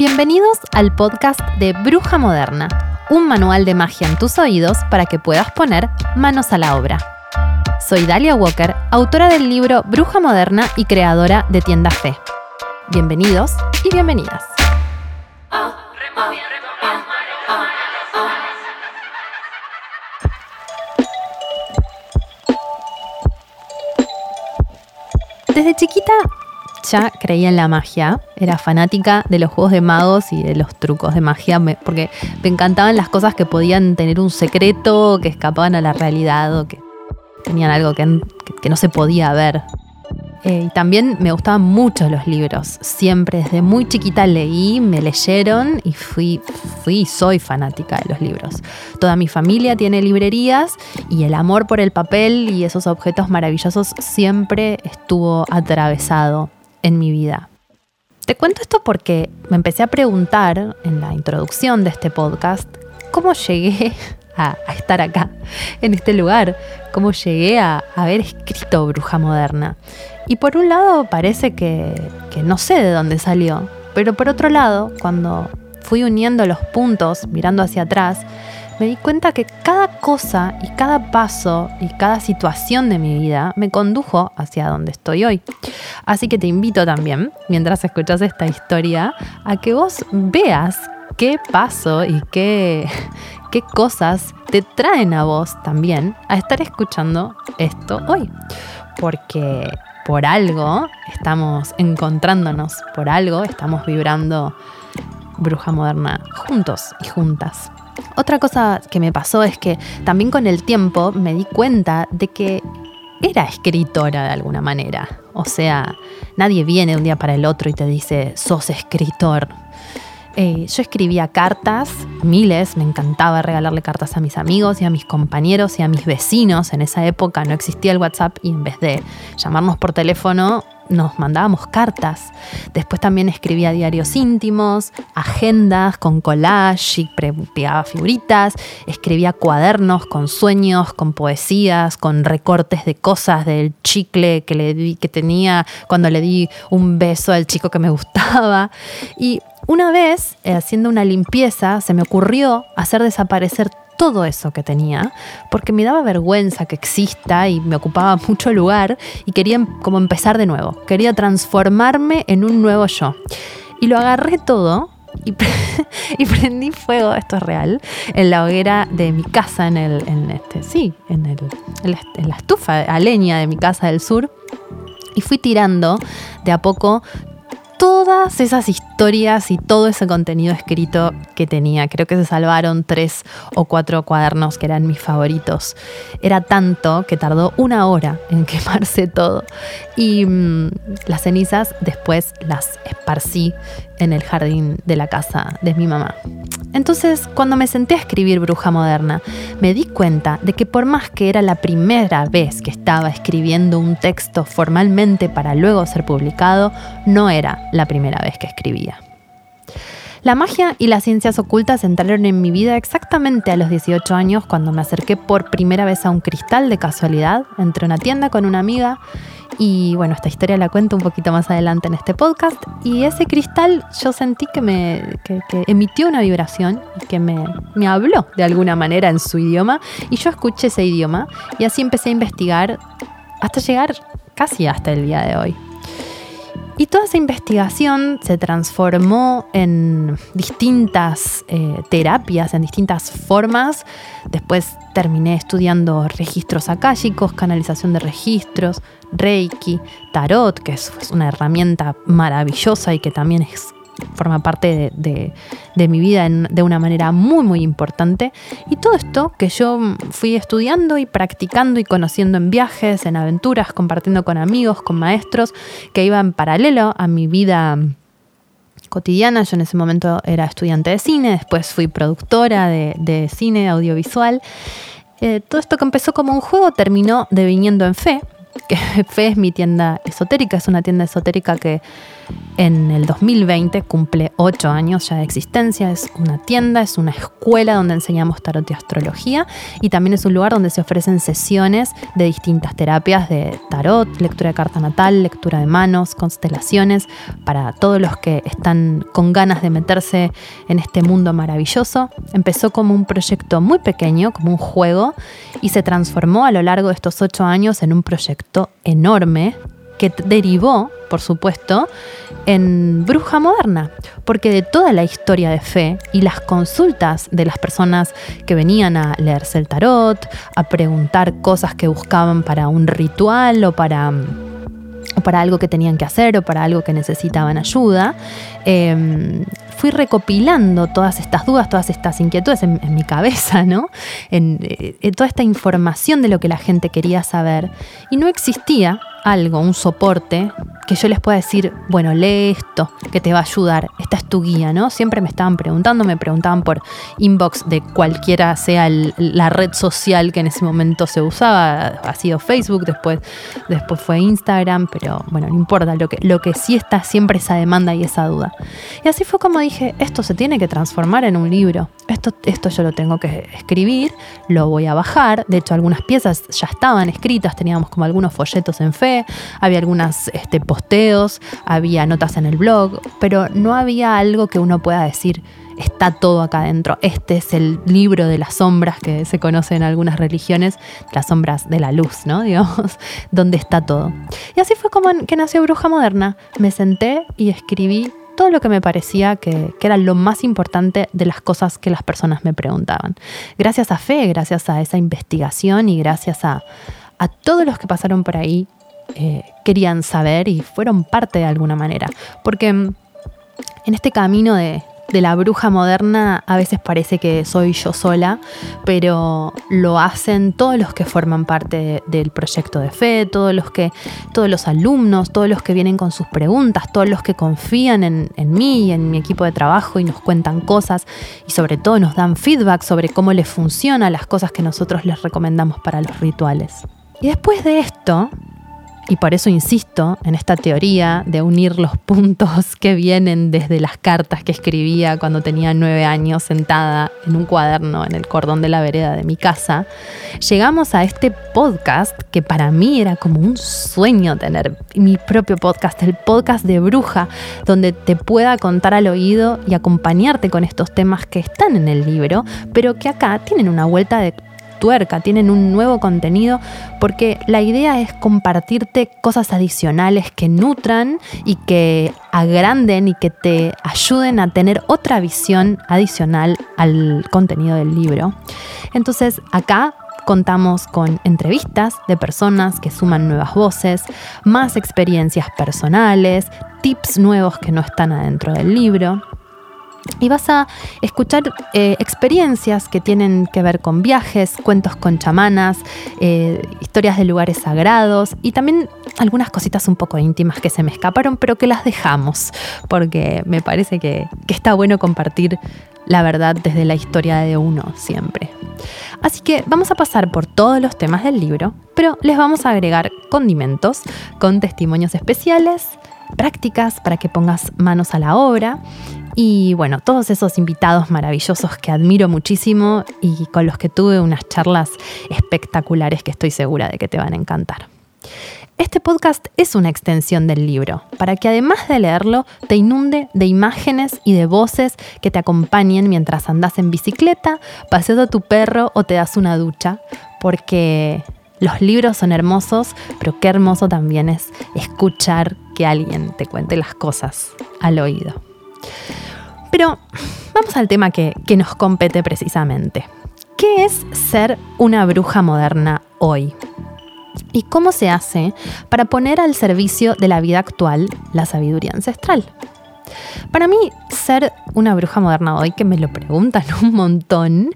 Bienvenidos al podcast de Bruja Moderna, un manual de magia en tus oídos para que puedas poner manos a la obra. Soy Dalia Walker, autora del libro Bruja Moderna y creadora de Tienda Fe. Bienvenidos y bienvenidas. Desde chiquita ya creía en la magia, era fanática de los juegos de magos y de los trucos de magia, porque me encantaban las cosas que podían tener un secreto, que escapaban a la realidad o que tenían algo que, no se podía ver. Eh, también me gustaban mucho los libros. Siempre desde muy chiquita leí, me leyeron y fui, fui soy fanática de los libros. Toda mi familia tiene librerías y el amor por el papel y esos objetos maravillosos siempre estuvo atravesado en mi vida. Te cuento esto porque me empecé a preguntar en la introducción de este podcast cómo llegué a, estar acá, en este lugar, cómo llegué a, haber escrito Bruja Moderna. Y por un lado parece que, no sé de dónde salió, pero por otro lado, cuando fui uniendo los puntos mirando hacia atrás, me di cuenta que cada cosa y cada paso y cada situación de mi vida me condujo hacia donde estoy hoy. Así que te invito también, mientras escuchas esta historia, a que vos veas qué paso y qué, qué cosas te traen a vos también a estar escuchando esto hoy. Porque por algo estamos encontrándonos, por algo estamos vibrando bruja moderna juntos y juntas. Otra cosa que me pasó es que también con el tiempo me di cuenta de que era escritora de alguna manera. O sea, nadie viene un día para el otro y te dice, sos escritor. Eh, yo escribía cartas, miles, me encantaba regalarle cartas a mis amigos y a mis compañeros y a mis vecinos. En esa época no existía el WhatsApp y en vez de llamarnos por teléfono, nos mandábamos cartas. Después también escribía diarios íntimos, agendas con collage y pegaba figuritas, escribía cuadernos con sueños, con poesías, con recortes de cosas del chicle que, le que tenía cuando le di un beso al chico que me gustaba. Y una vez, eh, haciendo una limpieza, se me ocurrió hacer desaparecer todo eso que tenía, porque me daba vergüenza que exista y me ocupaba mucho lugar y quería como empezar de nuevo, quería transformarme en un nuevo yo. Y lo agarré todo y, prendí fuego, esto es real, en la hoguera de mi casa, en el, en este, sí, en, el, en la estufa a leña de mi casa del sur. Y fui tirando de a poco todas esas historias y todo ese contenido escrito que tenía. Creo que se salvaron tres o cuatro cuadernos que eran mis favoritos. Era tanto que tardó una hora en quemarse todo. Y mm, las cenizas después las esparcí en el jardín de la casa de mi mamá. Entonces, cuando me senté a escribir Bruja Moderna, me di cuenta de que por más que era la primera vez que estaba escribiendo un texto formalmente para luego ser publicado, no era la primera vez que escribía. La magia y las ciencias ocultas entraron en mi vida exactamente a los 18 años cuando me acerqué por primera vez a un cristal de casualidad entre una tienda con una amiga y bueno, esta historia la cuento un poquito más adelante en este podcast. Y ese cristal yo sentí que me emitió una vibración y que me, me habló de alguna manera en su idioma. Y yo escuché ese idioma y así empecé a investigar hasta llegar casi hasta el día de hoy. Y toda esa investigación se transformó en distintas eh, terapias, en distintas formas. Después terminé estudiando registros akáshicos, canalización de registros, Reiki, Tarot, que es una herramienta maravillosa y que también es forma parte de, mi vida de una manera muy, muy importante. Y todo esto que yo fui estudiando y practicando y conociendo en viajes, en aventuras, compartiendo con amigos, con maestros, que iban paralelo a mi vida cotidiana. Yo en ese momento era estudiante de cine, después fui productora de, cine audiovisual. Eh, todo esto que empezó como un juego terminó deviniendo en fe, que Fe es mi tienda esotérica, es una tienda esotérica que en el 2020 cumple ocho años ya de existencia. Es una tienda, es una escuela donde enseñamos tarot y astrología y también es un lugar donde se ofrecen sesiones de distintas terapias de tarot, lectura de carta natal, lectura de manos, constelaciones, para todos los que están con ganas de meterse en este mundo maravilloso. Empezó como un proyecto muy pequeño, como un juego, y se transformó a lo largo de estos ocho años en un proyecto enorme que derivó, por supuesto, en Bruja Moderna, porque de toda la historia de fe y las consultas de las personas que venían a leerse el tarot, a preguntar cosas que buscaban para un ritual o para para algo que tenían que hacer o para algo que necesitaban ayuda, em, fui recopilando todas estas dudas, todas estas inquietudes en, mi cabeza, ¿no? En, eh, en, toda esta información de lo que la gente quería saber. Y no existía algo, un soporte, que yo les pueda decir, bueno, lee esto, que te va a ayudar, esta es tu guía, ¿no? Siempre me estaban preguntando, me preguntaban por inbox de cualquiera sea la red social que en ese momento se usaba, ha sido Facebook, después, después fue Instagram, pero bueno, no importa, lo que, lo que sí está siempre esa demanda y esa duda. Y así fue como dije, esto se tiene que transformar en un libro, esto, esto yo lo tengo que escribir, lo voy a bajar, de hecho algunas piezas ya estaban escritas, teníamos como algunos folletos en fe, había algunas este, posteos, había notas en el blog, pero no había algo que uno pueda decir, está todo acá adentro. Este es el libro de las sombras que se conoce en algunas religiones, las sombras de la luz, ¿no? Digamos, donde está todo. Y así fue como que nació Bruja Moderna. Me senté y escribí todo lo que me parecía que, era lo más importante de las cosas que las personas me preguntaban. Gracias a Fe, gracias a esa investigación y gracias a, a todos los que pasaron por ahí eh, querían saber y fueron parte de alguna manera. Porque mm, en este camino de, la bruja moderna a veces parece que soy yo sola, pero lo hacen todos los que forman parte del proyecto de fe, todos los que, todos los alumnos, todos los que vienen con sus preguntas, todos los que confían en, en mí y en mi equipo de trabajo y nos cuentan cosas y sobre todo nos dan feedback sobre cómo les funcionan las cosas que nosotros les recomendamos para los rituales. Y después de esto, y por eso insisto en esta teoría de unir los puntos que vienen desde las cartas que escribía cuando tenía nueve años sentada en un cuaderno en el cordón de la vereda de mi casa, llegamos a este podcast que para mí era como un sueño tener mi propio podcast, el podcast de bruja, donde te pueda contar al oído y acompañarte con estos temas que están en el libro, pero que acá tienen una vuelta de tuerca, tienen un nuevo contenido, porque la idea es compartirte cosas adicionales que nutran y que agranden y que te ayuden a tener otra visión adicional al contenido del libro. Entonces acá contamos con entrevistas de personas que suman nuevas voces, más experiencias personales, tips nuevos que no están adentro del libro y vas a escuchar eh, experiencias que tienen que ver con viajes, cuentos con chamanas, eh, historias de lugares sagrados y también algunas cositas un poco íntimas que se me escaparon, pero que las dejamos, porque me parece que, que está bueno compartir la verdad desde la historia de uno siempre. Así que vamos a pasar por todos los temas del libro, pero les vamos a agregar condimentos con testimonios especiales, prácticas para que pongas manos a la obra y bueno, todos esos invitados maravillosos que admiro muchísimo y con los que tuve unas charlas espectaculares que estoy segura de que te van a encantar. Este podcast es una extensión del libro, para que además de leerlo, te inunde de imágenes y de voces que te acompañen mientras andas en bicicleta, paseas a tu perro o te das una ducha, porque los libros son hermosos, pero qué hermoso también es escuchar que alguien te cuente las cosas al oído. Pero vamos al tema que, nos compete precisamente. ¿Qué es ser una bruja moderna hoy? ¿Y cómo se hace para poner al servicio de la vida actual la sabiduría ancestral? Para mí, ser una bruja moderna hoy, que me lo preguntan un montón,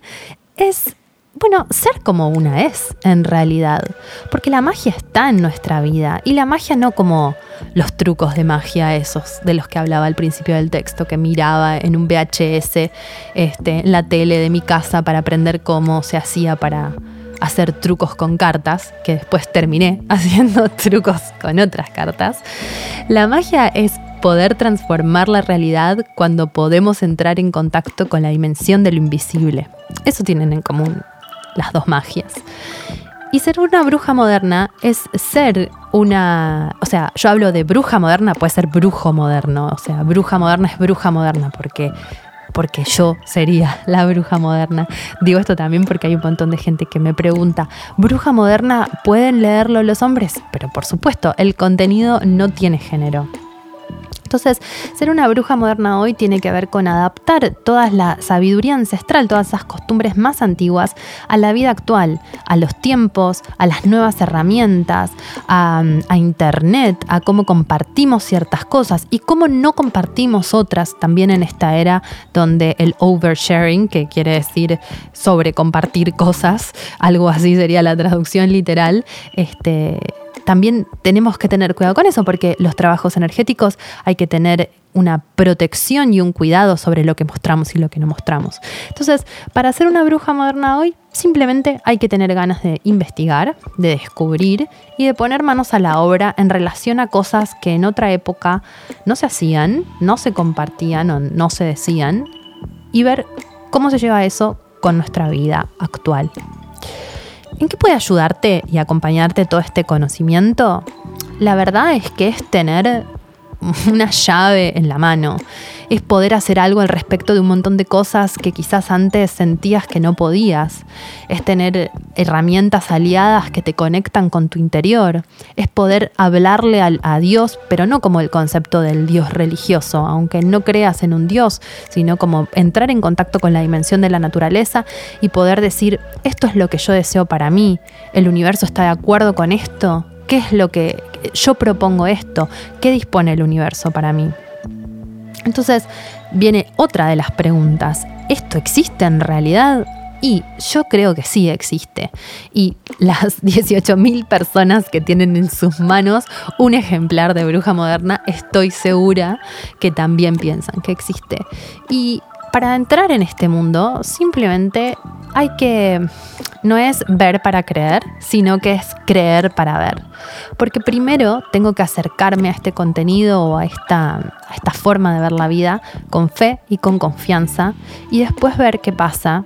es bueno, ser como una es en realidad. Porque la magia está en nuestra vida. Y la magia no como los trucos de magia esos de los que hablaba al principio del texto, que miraba en un VHS este, en la tele de mi casa para aprender cómo se hacía para hacer trucos con cartas, que después terminé haciendo trucos con otras cartas. La magia es poder transformar la realidad cuando podemos entrar en contacto con la dimensión de lo invisible. Eso tienen en común las dos magias. Y ser una bruja moderna es ser una, o sea, yo hablo de bruja moderna, puede ser brujo moderno, o sea, bruja moderna es bruja moderna porque porque yo sería la bruja moderna. Digo esto también porque hay un montón de gente que me pregunta, ¿bruja moderna pueden leerlo los hombres? Pero por supuesto, el contenido no tiene género. Entonces, ser una bruja moderna hoy tiene que ver con adaptar toda la sabiduría ancestral, todas esas costumbres más antiguas a la vida actual, a los tiempos, a las nuevas herramientas, a, Internet, a cómo compartimos ciertas cosas. Y cómo no compartimos otras también en esta era donde el oversharing, que quiere decir sobre compartir cosas, algo así sería la traducción literal, este, también tenemos que tener cuidado con eso porque los trabajos energéticos hay que tener una protección y un cuidado sobre lo que mostramos y lo que no mostramos. Entonces, para ser una bruja moderna hoy, simplemente hay que tener ganas de investigar, de descubrir y de poner manos a la obra en relación a cosas que en otra época no se hacían, no se compartían o no se decían y ver cómo se lleva eso con nuestra vida actual. ¿En qué puede ayudarte y acompañarte todo este conocimiento? La verdad es que es tener una llave en la mano es poder hacer algo al respecto de un montón de cosas que quizás antes sentías que no podías. Es tener herramientas aliadas que te conectan con tu interior. Es poder hablarle a, Dios, pero no como el concepto del Dios religioso, aunque no creas en un Dios, sino como entrar en contacto con la dimensión de la naturaleza y poder decir, esto es lo que yo deseo para mí, el universo está de acuerdo con esto, ¿qué es lo que yo propongo esto? ¿Qué dispone el universo para mí? Entonces viene otra de las preguntas. ¿Esto existe en realidad? Y yo creo que sí existe. Y las 18.000 personas que tienen en sus manos un ejemplar de bruja moderna, estoy segura que también piensan que existe. Y para entrar en este mundo, simplemente hay que, no es ver para creer, sino que es creer para ver. Porque primero tengo que acercarme a este contenido o a esta, a esta forma de ver la vida con fe y con confianza y después ver qué pasa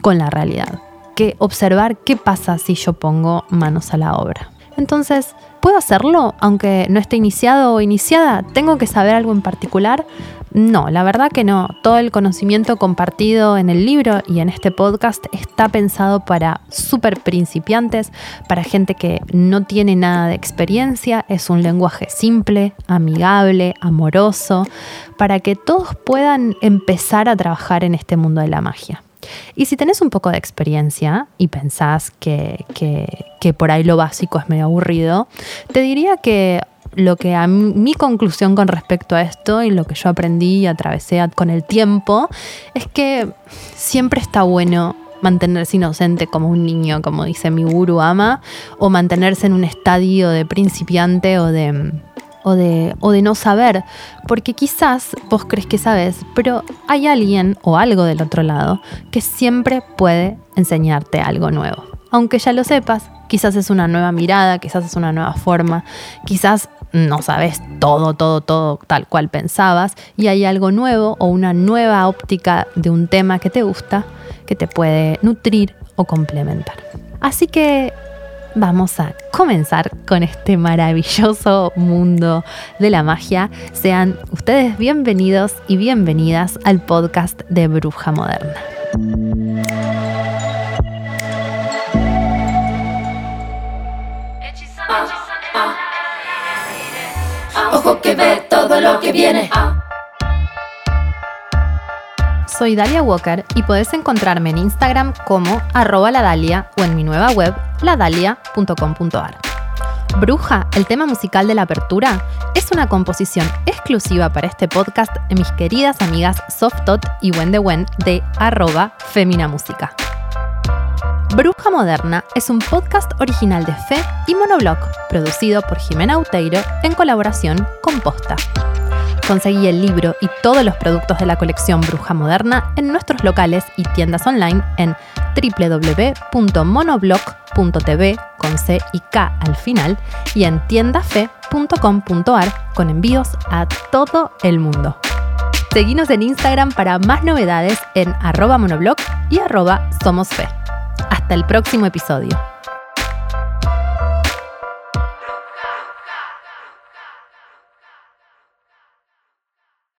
con la realidad. Que observar qué pasa si yo pongo manos a la obra. Entonces, ¿puedo hacerlo aunque no esté iniciado o iniciada? ¿Tengo que saber algo en particular? No, la verdad que no. Todo el conocimiento compartido en el libro y en este podcast está pensado para súper principiantes, para gente que no tiene nada de experiencia. Es un lenguaje simple, amigable, amoroso, para que todos puedan empezar a trabajar en este mundo de la magia. Y si tenés un poco de experiencia y pensás que, que, por ahí lo básico es medio aburrido, te diría que lo que a mi conclusión con respecto a esto y lo que yo aprendí y atravesé con el tiempo es que siempre está bueno mantenerse inocente como un niño, como dice mi guru ama, o mantenerse en un estadio de principiante o de, o de, o de no saber, porque quizás vos crees que sabes, pero hay alguien o algo del otro lado que siempre puede enseñarte algo nuevo. Aunque ya lo sepas, quizás es una nueva mirada, quizás es una nueva forma, quizás no sabes todo, todo, todo tal cual pensabas y hay algo nuevo o una nueva óptica de un tema que te gusta que te puede nutrir o complementar. Así que vamos a comenzar con este maravilloso mundo de la magia. Sean ustedes bienvenidos y bienvenidas al podcast de Bruja Moderna. Ojo que ve todo lo que viene. Soy Dalia Walker y podés encontrarme en Instagram como arroba la Dalia o en mi nueva web ladalia.com.ar. Bruja, el tema musical de la apertura, es una composición exclusiva para este podcast de mis queridas amigas Softot y Wen de arroba Femina Música. Bruja Moderna es un podcast original de Fe y Monoblog, producido por Jimena Uteiro en colaboración con Posta. Conseguí el libro y todos los productos de la colección Bruja Moderna en nuestros locales y tiendas online en www.monoblog.tv con C y K al final y en tiendafe.com.ar con envíos a todo el mundo. Seguinos en Instagram para más novedades en arroba monoblog y arroba somosfe. Hasta el próximo episodio.